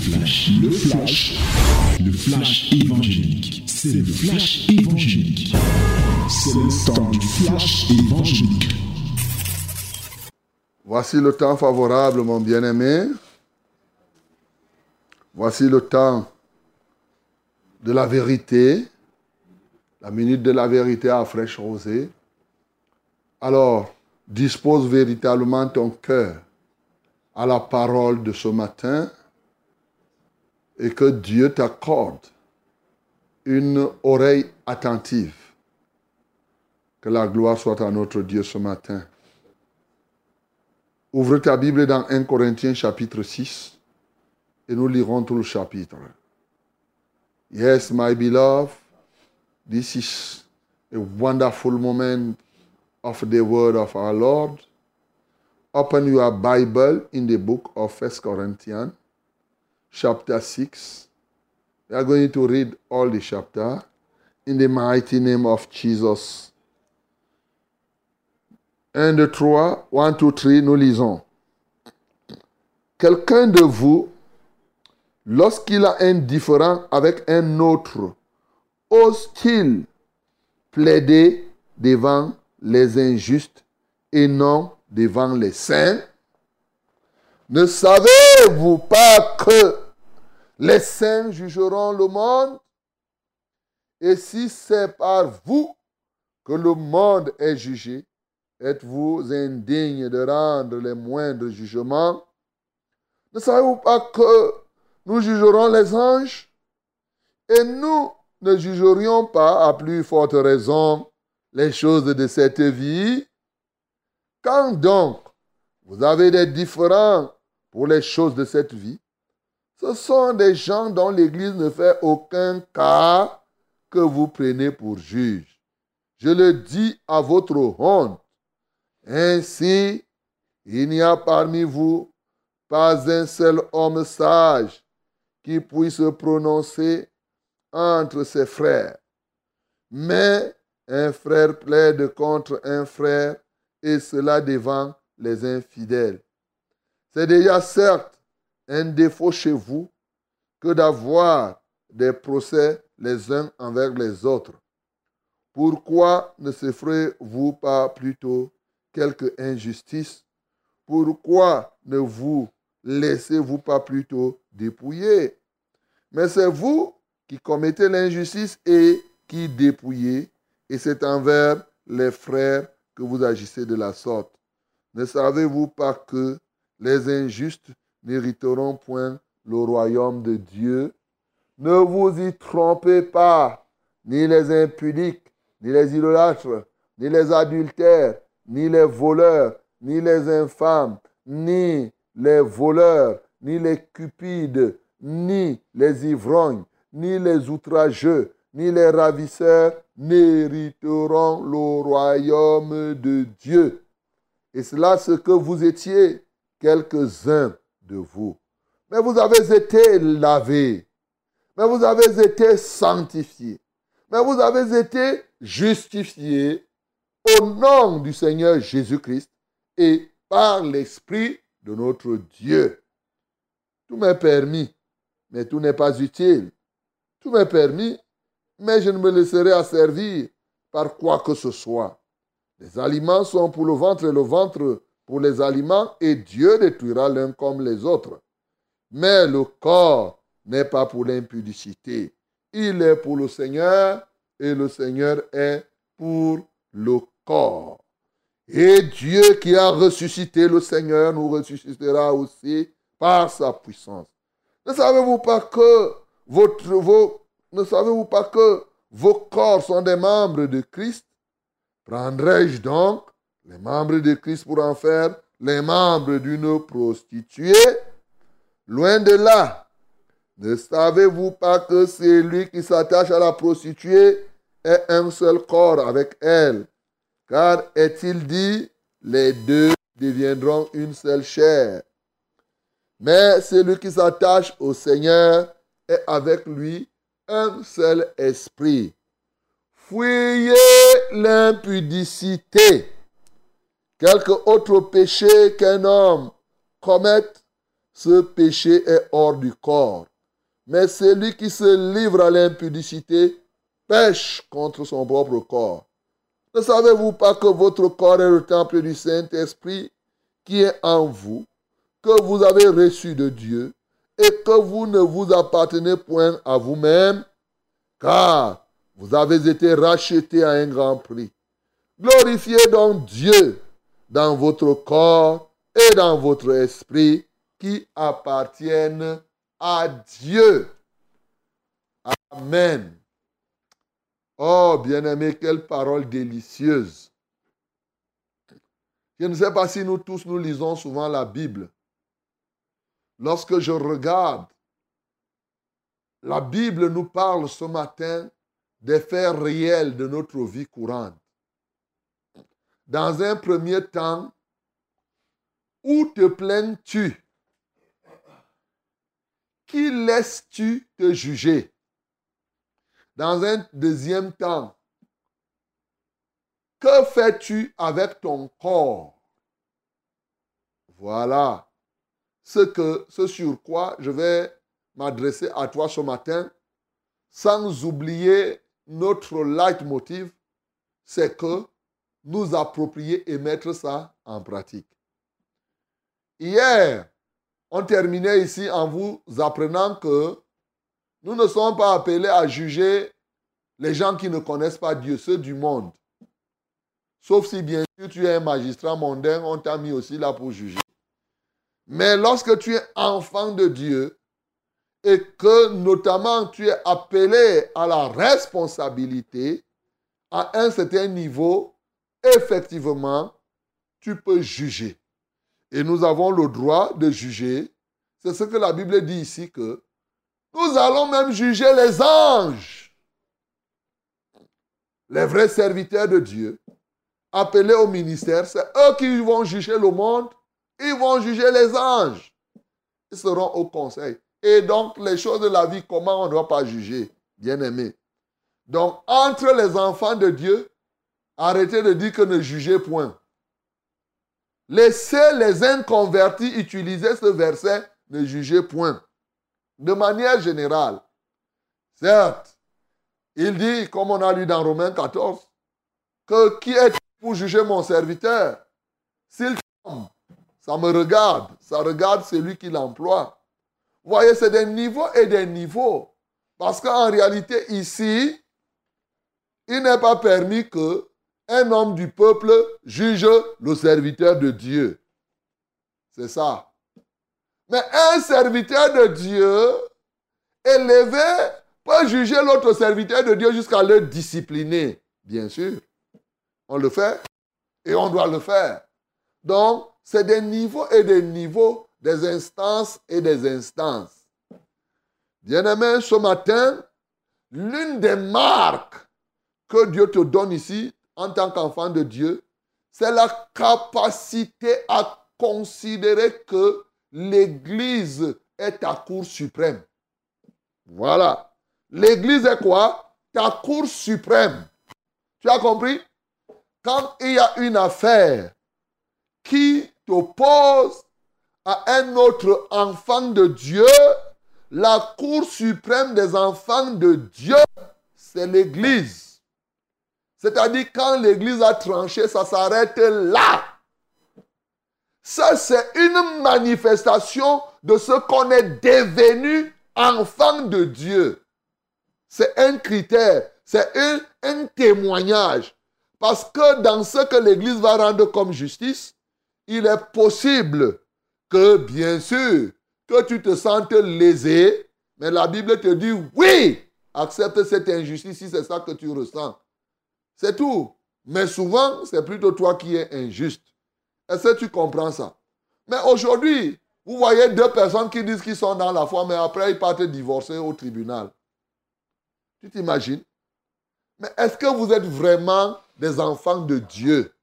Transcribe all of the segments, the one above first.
flash, le flash, le flash évangélique. C'est le flash évangélique. C'est le temps du flash évangélique. Voici le temps favorable, mon bien-aimé. Voici le temps de la vérité, la minute de la vérité à fraîche rosée. Alors, dispose véritablement ton cœur à la parole de ce matin et que Dieu t'accorde une oreille attentive. Que la gloire soit à notre Dieu ce matin. Ouvre ta Bible dans 1 Corinthiens chapitre 6 et nous lirons tout le chapitre. Yes, my beloved, this is a wonderful moment of the word of our Lord. Open your Bible in the book of 1 Corinthians, chapter 6. We are going to read all the chapter in the mighty name of Jesus. 1, 2, 3, 1, 2, 3, nous lisons. Quelqu'un de vous, lorsqu'il a un différent avec un autre, ose-t-il plaider devant les injustes et non devant les saints? Ne savez-vous pas que les saints jugeront le monde? Et si c'est par vous que le monde est jugé, êtes-vous indigne de rendre les moindres jugements? Ne savez-vous pas que nous jugerons les anges? Et nous ne jugerions pas à plus forte raison les choses de cette vie? Quand donc vous avez des différends pour les choses de cette vie, ce sont des gens dont l'Église ne fait aucun cas que vous prenez pour juge. Je le dis à votre honte. Ainsi, il n'y a parmi vous pas un seul homme sage qui puisse se prononcer entre ses frères. Mais un frère plaide contre un frère et cela devant les infidèles. C'est déjà certes un défaut chez vous que d'avoir des procès les uns envers les autres. Pourquoi ne se ferez-vous pas plutôt quelque injustice? Pourquoi ne vous laissez-vous pas plutôt dépouiller? Mais c'est vous qui commettez l'injustice et qui dépouillez, et c'est envers les frères que vous agissez de la sorte. Ne savez-vous pas que les injustes n'hériteront point le royaume de Dieu Ne vous y trompez pas, ni les impudiques, ni les idolâtres, ni les adultères, ni les voleurs, ni les infâmes, ni les voleurs, ni les cupides, ni les ivrognes, ni les outrageux, ni les ravisseurs n'hériteront le royaume de Dieu. Et c'est là ce que vous étiez, quelques-uns de vous. Mais vous avez été lavés. Mais vous avez été sanctifiés. Mais vous avez été justifiés au nom du Seigneur Jésus-Christ et par l'Esprit de notre Dieu. Tout m'est permis, mais tout n'est pas utile. Tout m'est permis, mais je ne me laisserai asservir par quoi que ce soit. Les aliments sont pour le ventre et le ventre pour les aliments, et Dieu détruira l'un comme les autres. Mais le corps n'est pas pour l'impudicité. Il est pour le Seigneur, et le Seigneur est pour le corps. Et Dieu qui a ressuscité le Seigneur nous ressuscitera aussi par sa puissance. Ne savez-vous pas que votre, vos, ne savez-vous pas que vos corps sont des membres de Christ? Prendrai-je donc les membres de Christ pour en faire les membres d'une prostituée Loin de là. Ne savez-vous pas que c'est lui qui s'attache à la prostituée est un seul corps avec elle? Car est-il dit, les deux deviendront une seule chair. Mais celui qui s'attache au Seigneur est avec lui un seul esprit. Fuyez l'impudicité. Quelque autre péché qu'un homme commette ce péché est hors du corps. Mais celui qui se livre à l'impudicité pêche contre son propre corps. Ne savez-vous pas que votre corps est le temple du Saint-Esprit qui est en vous, que vous avez reçu de Dieu, et que vous ne vous appartenez point à vous-même, car vous avez été racheté à un grand prix. Glorifiez donc Dieu dans votre corps et dans votre esprit qui appartiennent à Dieu. Amen. Oh, bien-aimé, quelle parole délicieuse. Je ne sais pas si nous tous nous lisons souvent la Bible. Lorsque je regarde, la Bible nous parle ce matin des faits réels de notre vie courante. Dans un premier temps, où te plains-tu? Qui laisses-tu te juger? Dans un deuxième temps, que fais-tu avec ton corps? Voilà ce, que, ce sur quoi je vais m'adresser à toi ce matin, sans oublier notre leitmotiv, c'est que nous approprier et mettre ça en pratique. Hier, on terminait ici en vous apprenant que nous ne sommes pas appelés à juger les gens qui ne connaissent pas Dieu, ceux du monde. Sauf si bien sûr tu es un magistrat mondain, on t'a mis aussi là pour juger. Mais lorsque tu es enfant de Dieu et que notamment tu es appelé à la responsabilité, à un certain niveau, effectivement, tu peux juger. Et nous avons le droit de juger. C'est ce que la Bible dit ici que nous allons même juger les anges. Les vrais serviteurs de Dieu, appelés au ministère, c'est eux qui vont juger le monde. Ils vont juger les anges. Ils seront au conseil. Et donc, les choses de la vie, comment on ne doit pas juger, bien aimé. Donc, entre les enfants de Dieu, arrêtez de dire que ne jugez point. Laissez les inconvertis utiliser ce verset, ne jugez point. De manière générale, certes, il dit, comme on a lu dans Romains 14, que qui est pour juger mon serviteur? S'il tombe, ça me regarde, ça regarde celui qui l'emploie. Vous voyez, c'est des niveaux et des niveaux. Parce qu'en réalité, ici, il n'est pas permis que un homme du peuple juge le serviteur de Dieu. C'est ça. Mais un serviteur de Dieu élevé peut juger l'autre serviteur de Dieu jusqu'à le discipliner. Bien sûr. On le fait et on doit le faire. Donc, c'est des niveaux et des niveaux, des instances et des instances. Bien-aimé, ce matin, l'une des marques que Dieu te donne ici, en tant qu'enfant de Dieu, c'est la capacité à considérer que l'Église est ta cour suprême. Voilà. L'Église est quoi? Ta cour suprême. Tu as compris? Quand il y a une affaire qui t'oppose à un autre enfant de Dieu, la cour suprême des enfants de Dieu, c'est l'Église. C'est-à-dire quand l'Église a tranché, ça s'arrête là. Ça, c'est une manifestation de ce qu'on est devenu enfant de Dieu. C'est un critère, c'est un, témoignage. Parce que dans ce que l'Église va rendre comme justice, il est possible que, bien sûr, que tu te sentes lésé, mais la Bible te dit, oui, accepte cette injustice si c'est ça que tu ressens. C'est tout. Mais souvent, c'est plutôt toi qui es injuste. Est-ce que tu comprends ça? Mais aujourd'hui, vous voyez deux personnes qui disent qu'ils sont dans la foi, mais après ils partent divorcer au tribunal. Tu t'imagines? Mais est-ce que vous êtes vraiment des enfants de Dieu?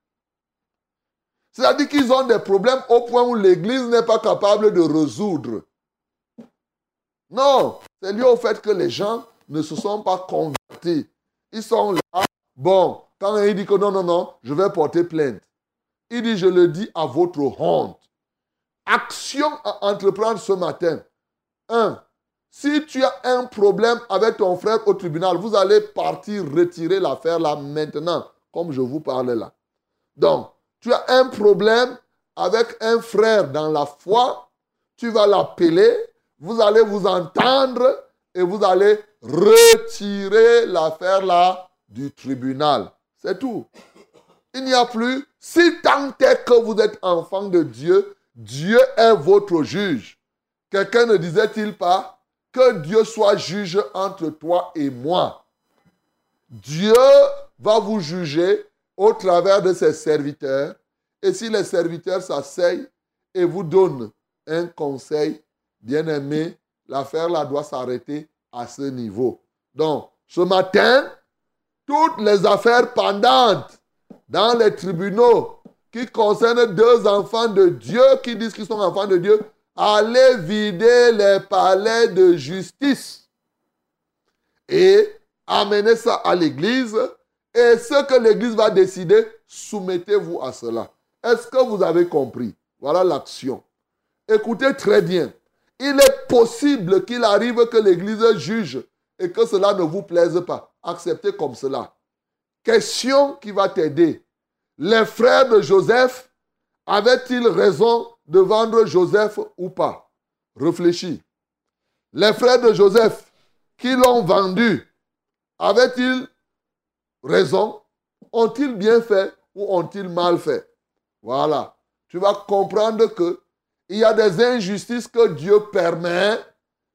C'est-à-dire qu'ils ont des problèmes au point où l'Église n'est pas capable de résoudre. Non, c'est lié au fait que les gens ne se sont pas convertis. Ils sont là Bon, quand il dit que non, non, non, je vais porter plainte. Il dit, je le dis à votre honte. action à entreprendre ce matin. Un, si tu as un problème avec ton frère au tribunal, vous allez partir retirer l'affaire là maintenant, comme je vous parle là. Donc, tu as un problème avec un frère dans la foi, tu vas l'appeler, vous allez vous entendre et vous allez retirer l'affaire là du tribunal. C'est tout. Il n'y a plus, si tant est que vous êtes enfant de Dieu, Dieu est votre juge. Quelqu'un ne disait-il pas que Dieu soit juge entre toi et moi? Dieu va vous juger au travers de ses serviteurs. Et si les serviteurs s'asseyent et vous donnent un conseil, bien aimé, l'affaire là doit s'arrêter à ce niveau. Donc, ce matin, toutes les affaires pendantes dans les tribunaux qui concernent deux enfants de Dieu qui disent qu'ils sont enfants de Dieu, allez vider les palais de justice et amenez ça à l'église. Et ce que l'église va décider, soumettez-vous à cela. Est-ce que vous avez compris? Voilà l'action. Écoutez très bien. Il est possible qu'il arrive que l'église juge et que cela ne vous plaise pas. Acceptez comme cela. Question qui va t'aider. Les frères de Joseph avaient-ils raison de vendre Joseph ou pas? Réfléchis. Les frères de Joseph qui l'ont vendu, avaient-ils raison? Ont-ils bien fait ou ont-ils mal fait? Voilà. Tu vas comprendre que il y a des injustices que Dieu permet,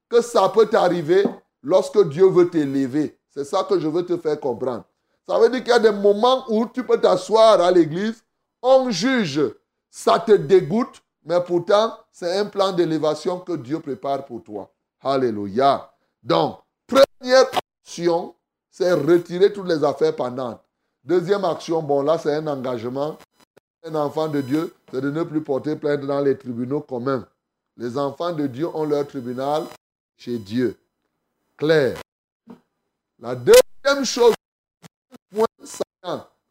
que ça peut t'arriver lorsque Dieu veut t'élever. C'est ça que je veux te faire comprendre. Ça veut dire qu'il y a des moments où tu peux t'asseoir à l'église, on juge, ça te dégoûte, mais pourtant, c'est un plan d'élévation que Dieu prépare pour toi. Alléluia. Donc, première action, c'est retirer toutes les affaires pendantes. Deuxième action, bon là, c'est un engagement. Un enfant de Dieu, c'est de ne plus porter plainte dans les tribunaux communs. Les enfants de Dieu ont leur tribunal chez Dieu. Claire. La deuxième chose,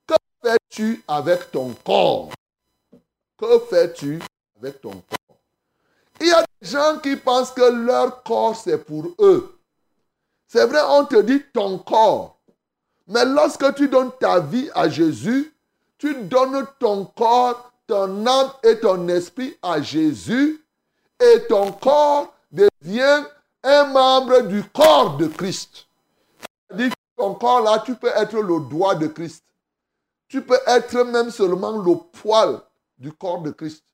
que fais-tu avec ton corps? Que fais-tu avec ton corps? Il y a des gens qui pensent que leur corps, c'est pour eux. C'est vrai, on te dit ton corps. Mais lorsque tu donnes ta vie à Jésus, tu donnes ton corps, ton âme et ton esprit à Jésus. Et ton corps devient un membre du corps de Christ. Ton corps là, tu peux être le doigt de Christ. Tu peux être même seulement le poil du corps de Christ.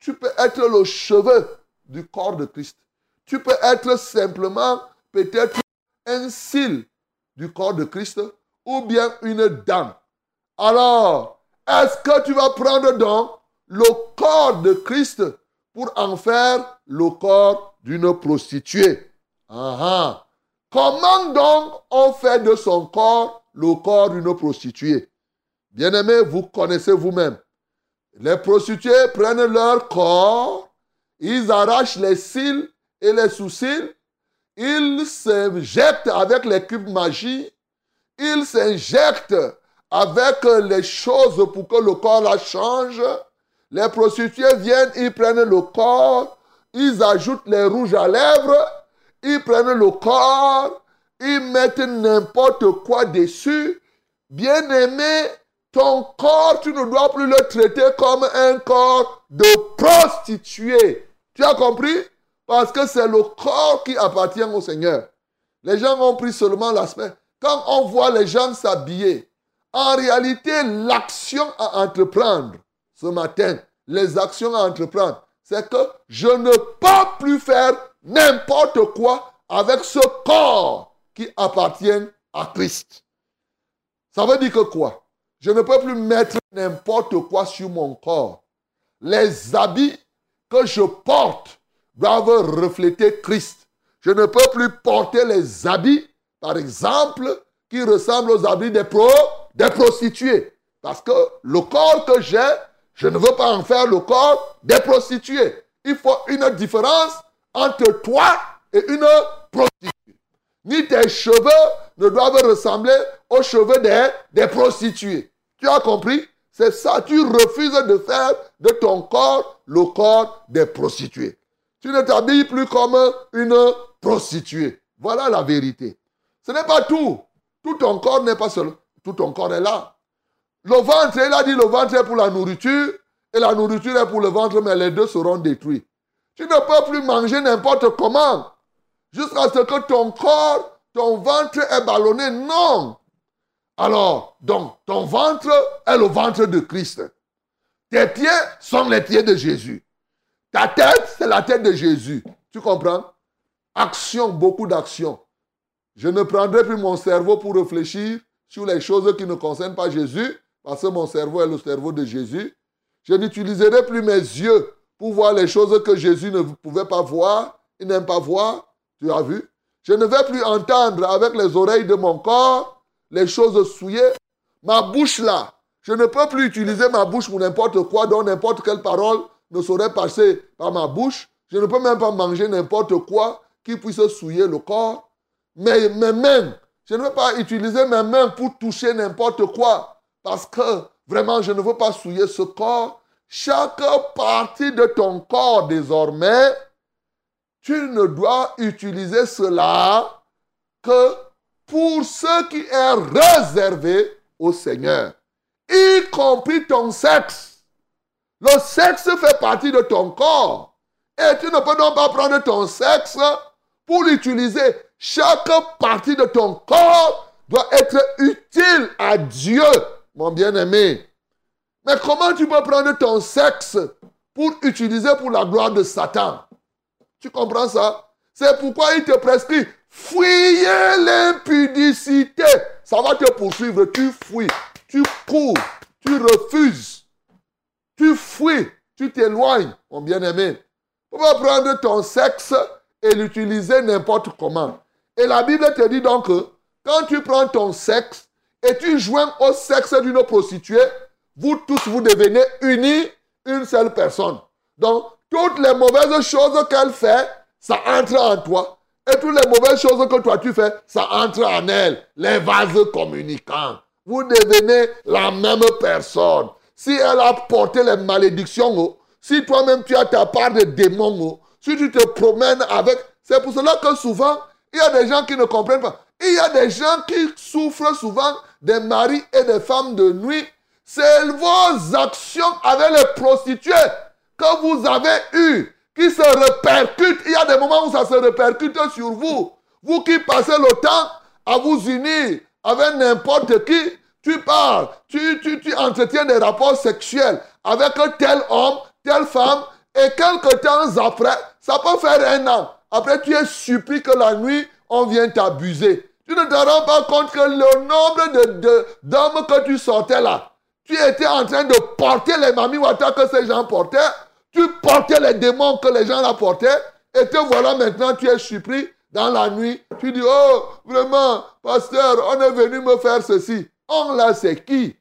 Tu peux être le cheveu du corps de Christ. Tu peux être simplement peut-être un cil du corps de Christ ou bien une dent. Alors, est-ce que tu vas prendre donc le corps de Christ pour en faire le corps d'une prostituée? Comment donc on fait de son corps le corps d'une prostituée? Bien-aimés, vous connaissez vous-même. Les prostituées prennent leur corps, ils arrachent les cils et les sous-cils, ils s'injectent avec les cubes magie, ils s'injectent avec les choses pour que le corps la change. Les prostituées viennent, ils prennent le corps, ils ajoutent les rouges à lèvres, ils prennent le corps, ils mettent n'importe quoi dessus. Bien aimé, ton corps, tu ne dois plus le traiter comme un corps de prostituée. Tu as compris? Parce que c'est le corps qui appartient au Seigneur. Les gens ont pris seulement l'aspect. Quand on voit les gens s'habiller, en réalité, l'action à entreprendre ce matin, les actions à entreprendre, c'est que je ne peux plus faire n'importe quoi avec ce corps qui appartient à Christ. Ça veut dire que quoi? Je ne peux plus mettre n'importe quoi sur mon corps. Les habits que je porte doivent refléter Christ. Je ne peux plus porter les habits, par exemple, qui ressemblent aux habits des, des prostituées. Parce que le corps que j'ai, je ne veux pas en faire le corps des prostituées. Il faut une différence entre toi et une prostituée. Ni tes cheveux ne doivent ressembler aux cheveux des, des prostituées. Tu as compris? C'est ça. Tu refuses de faire de ton corps le corps des prostituées. Tu ne t'habilles plus comme une prostituée. Voilà la vérité. Ce n'est pas tout. Tout ton corps n'est pas seul. Tout ton corps est là. Le ventre, il a dit le ventre est pour la nourriture et la nourriture est pour le ventre, mais les deux seront détruits. Tu ne peux plus manger n'importe comment jusqu'à ce que ton corps, ton ventre est ballonné. Non. Alors, donc, ton ventre est le ventre de Christ. Tes pieds sont les pieds de Jésus. Ta tête, c'est la tête de Jésus. Tu comprends? Action, beaucoup d'actions. Je ne prendrai plus mon cerveau pour réfléchir sur les choses qui ne concernent pas Jésus, parce que mon cerveau est le cerveau de Jésus. Je n'utiliserai plus mes yeux pour voir les choses que Jésus ne pouvait pas voir, il n'aime pas voir. Tu as vu? Je ne vais plus entendre avec les oreilles de mon corps les choses souillées. Ma bouche là, je ne peux plus utiliser ma bouche pour n'importe quoi, dont n'importe quelle parole ne saurait passer par ma bouche. Je ne peux même pas manger n'importe quoi qui puisse souiller le corps. Mais mes mains, je ne veux pas utiliser mes mains pour toucher n'importe quoi. Parce que vraiment, je ne veux pas souiller ce corps. Chaque partie de ton corps désormais, tu ne dois utiliser cela que pour ce qui est réservé au Seigneur, y compris ton sexe. Le sexe fait partie de ton corps. Et tu ne peux donc pas prendre ton sexe pour l'utiliser. Chaque partie de ton corps doit être utile à Dieu, mon bien-aimé. Mais comment tu peux prendre ton sexe pour utiliser pour la gloire de Satan? Tu comprends ça? C'est pourquoi il te prescrit fuyez l'impudicité. Ça va te poursuivre. Tu fuis, tu cours, tu refuses, tu fuis, tu t'éloignes, mon bien-aimé. On va prendre ton sexe et l'utiliser n'importe comment. Et la Bible te dit donc que quand tu prends ton sexe et tu joins au sexe d'une prostituée, vous tous, vous devenez unis, une seule personne. Donc, toutes les mauvaises choses qu'elle fait, ça entre en toi. Et toutes les mauvaises choses que toi tu fais, ça entre en elle. Les vases communicants. Vous devenez la même personne. Si elle a porté les malédictions, oh, si toi-même tu as ta part de démons, oh, si tu te promènes avec... C'est pour cela que souvent, il y a des gens qui ne comprennent pas. Il y a des gens qui souffrent souvent des maris et des femmes de nuit. C'est vos actions avec les prostituées que vous avez eu qui se répercute. Il y a des moments où ça se répercute sur vous. Vous qui passez le temps à vous unir avec n'importe qui, tu parles, tu, tu, entretiens des rapports sexuels avec tel homme, telle femme, et quelques temps après, ça peut faire un an. Après, tu es surpris que la nuit, on vient t'abuser. Tu ne te rends pas compte que le nombre de, d'hommes que tu sortais là, tu étais en train de porter les mamies wata que ces gens portaient tu portais les démons que les gens rapportaient et te voilà maintenant, tu es surpris dans la nuit. Tu dis, oh, vraiment, pasteur, on est venu me faire ceci. On là, c'est qui?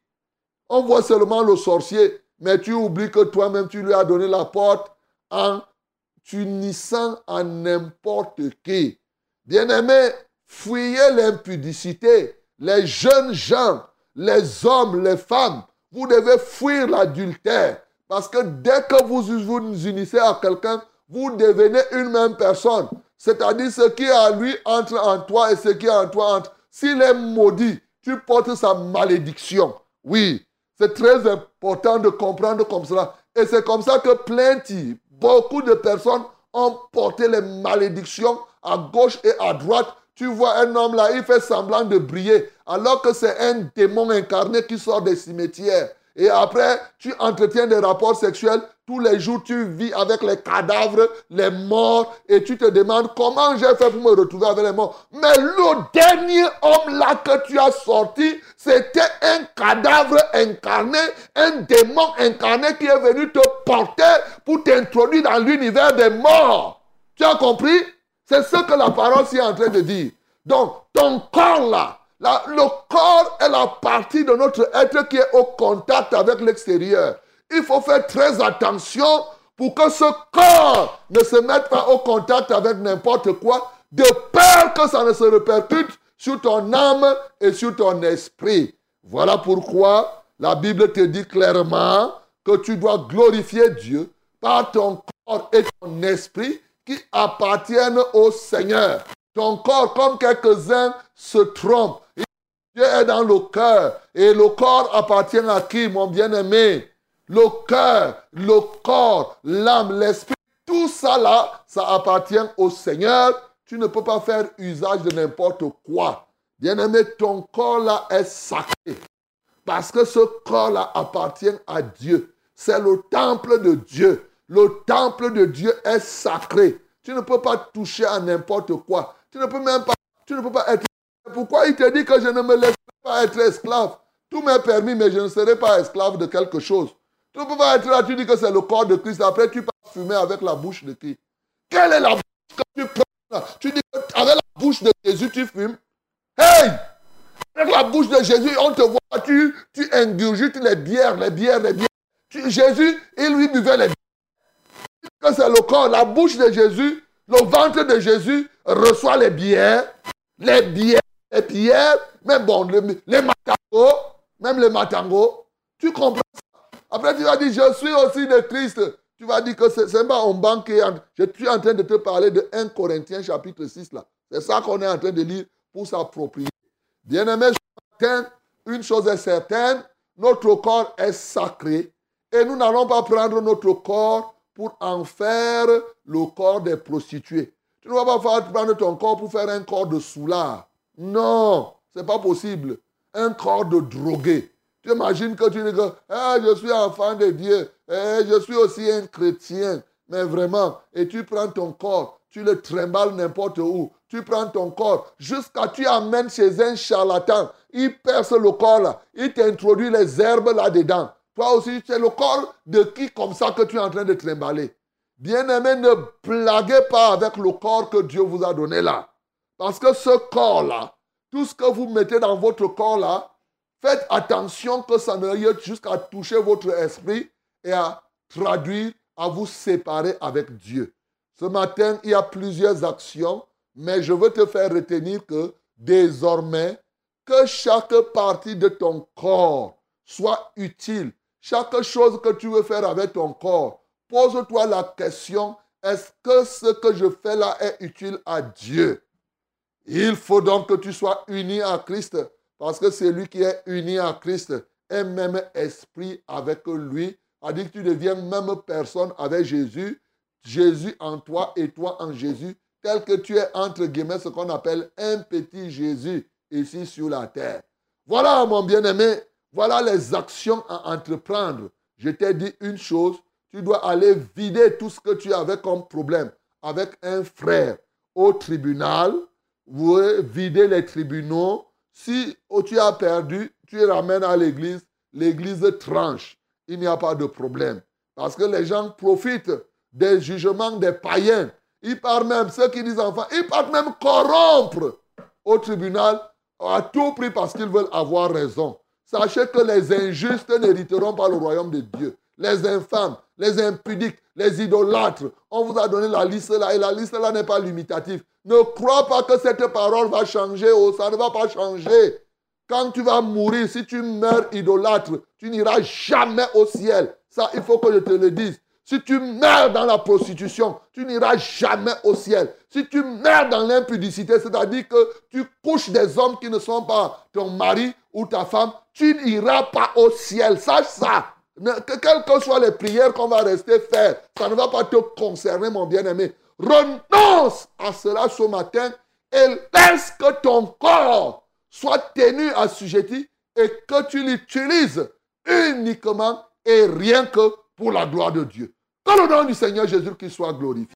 On voit seulement le sorcier, mais tu oublies que toi-même, tu lui as donné la porte en t'unissant à n'importe qui. Bien-aimé, fuyez l'impudicité. Les jeunes gens, les hommes, les femmes, vous devez fuir l'adultère. Parce que dès que vous vous unissez à quelqu'un, vous devenez une même personne. C'est-à-dire ce qui est à lui entre en toi et ce qui est en toi entre. S'il est maudit, tu portes sa malédiction. Oui, c'est très important de comprendre comme cela. Et c'est comme ça que plein beaucoup de personnes ont porté les malédictions à gauche et à droite. Tu vois un homme là, il fait semblant de briller, alors que c'est un démon incarné qui sort des cimetières. Et après, tu entretiens des rapports sexuels. Tous les jours, tu vis avec les cadavres, les morts, et tu te demandes comment j'ai fait pour me retrouver avec les morts. Mais le dernier homme là que tu as sorti, c'était un cadavre incarné, un démon incarné qui est venu te porter pour t'introduire dans l'univers des morts. Tu as compris? C'est ce que la parole est en train de dire. Donc, ton corps là, le corps est la partie de notre être qui est au contact avec l'extérieur. Il faut faire très attention pour que ce corps ne se mette pas au contact avec n'importe quoi, de peur que ça ne se répercute sur ton âme et sur ton esprit. Voilà pourquoi la Bible te dit clairement que tu dois glorifier Dieu par ton corps et ton esprit appartiennent au Seigneur. Ton corps, comme quelques-uns se trompent, Dieu est dans le cœur. Et le corps appartient à qui, mon bien-aimé? Le cœur, le corps, l'âme, l'esprit, tout ça là, ça appartient au Seigneur. Tu ne peux pas faire usage de n'importe quoi. Bien-aimé, ton corps là est sacré. Parce que ce corps là appartient à Dieu. C'est le temple de Dieu. Le temple de Dieu est sacré. Tu ne peux pas toucher à n'importe quoi. Tu ne peux même pas, tu ne peux pas être. Pourquoi il te dit que je ne me laisse pas être esclave? Tout m'est permis, mais je ne serai pas esclave de quelque chose. Tu ne peux pas être là, tu dis que c'est le corps de Christ. Après, tu peux fumer avec la bouche de qui? Quelle est la bouche que tu prends Tu dis qu'avec la bouche de Jésus, tu fumes. Hey Avec la bouche de Jésus, on te voit, tu, tu ingurgites les bières, les bières, les bières. Jésus, il lui buvait les bières. Que c'est le corps, la bouche de Jésus, le ventre de Jésus reçoit les bières, les bières, les bières, même bon, les, matangos, même les matangos. Tu comprends ça? Après, tu vas dire, je suis aussi de Christ. Tu vas dire que c'est pas un banquier. Je suis en train de te parler de 1 Corinthiens chapitre 6 là. C'est ça qu'on est en train de lire pour s'approprier. Bien-aimé, une chose est certaine, notre corps est sacré et nous n'allons pas prendre notre corps pour en faire le corps des prostituées. Tu ne vas pas prendre ton corps pour faire un corps de soulard. Non, ce n'est pas possible. Un corps de drogué. Tu imagines que tu dis que ah, je suis enfant de Dieu, eh, je suis aussi un chrétien. Mais vraiment, et tu prends ton corps, tu le trimbales n'importe où. Tu prends ton corps jusqu'à tu amènes chez un charlatan. Il perce le corps là. Il t'introduit les herbes là-dedans. Toi aussi, c'est le corps de qui comme ça que tu es en train de trimballer. Bien-aimé, ne blaguez pas avec le corps que Dieu vous a donné là. Parce que ce corps-là, tout ce que vous mettez dans votre corps-là, faites attention que ça ne aille jusqu'à toucher votre esprit et à traduire, à vous séparer avec Dieu. Ce matin, il y a plusieurs actions, mais je veux te faire retenir que désormais, que chaque partie de ton corps soit utile chaque chose que tu veux faire avec ton corps, pose-toi la question, est-ce que ce que je fais là est utile à Dieu? Il faut donc que tu sois uni à Christ, parce que c'est lui qui est uni à Christ est même esprit avec lui, a dit que tu deviens même personne avec Jésus, Jésus en toi et toi en Jésus, tel que tu es entre guillemets ce qu'on appelle un petit Jésus ici sur la terre. Voilà mon bien-aimé, voilà les actions à entreprendre. Je t'ai dit une chose, tu dois aller vider tout ce que tu avais comme problème avec un frère au tribunal, vous vider les tribunaux. Si tu as perdu, tu ramènes à l'église, l'église tranche. Il n'y a pas de problème. Parce que les gens profitent des jugements des païens. Ils partent même, ceux qui disent enfin, ils partent même corrompre au tribunal à tout prix parce qu'ils veulent avoir raison. Sachez que les injustes n'hériteront pas le royaume de Dieu. Les infâmes, les impudiques, les idolâtres. On vous a donné la liste là et la liste là n'est pas limitative. Ne crois pas que cette parole va changer. Oh, ça ne va pas changer. Quand tu vas mourir, si tu meurs idolâtre, tu n'iras jamais au ciel. Ça, il faut que je te le dise. Si tu meurs dans la prostitution, tu n'iras jamais au ciel. Si tu meurs dans l'impudicité, c'est-à-dire que tu couches des hommes qui ne sont pas ton mari ou ta femme, tu n'iras pas au ciel. Sache ça. Que, quelles que soient les prières qu'on va rester faire, ça ne va pas te concerner, mon bien-aimé. Renonce à cela ce matin et laisse que ton corps soit tenu assujetti et que tu l'utilises uniquement et rien que pour la gloire de Dieu. Que le nom du Seigneur Jésus-Christ soit glorifié.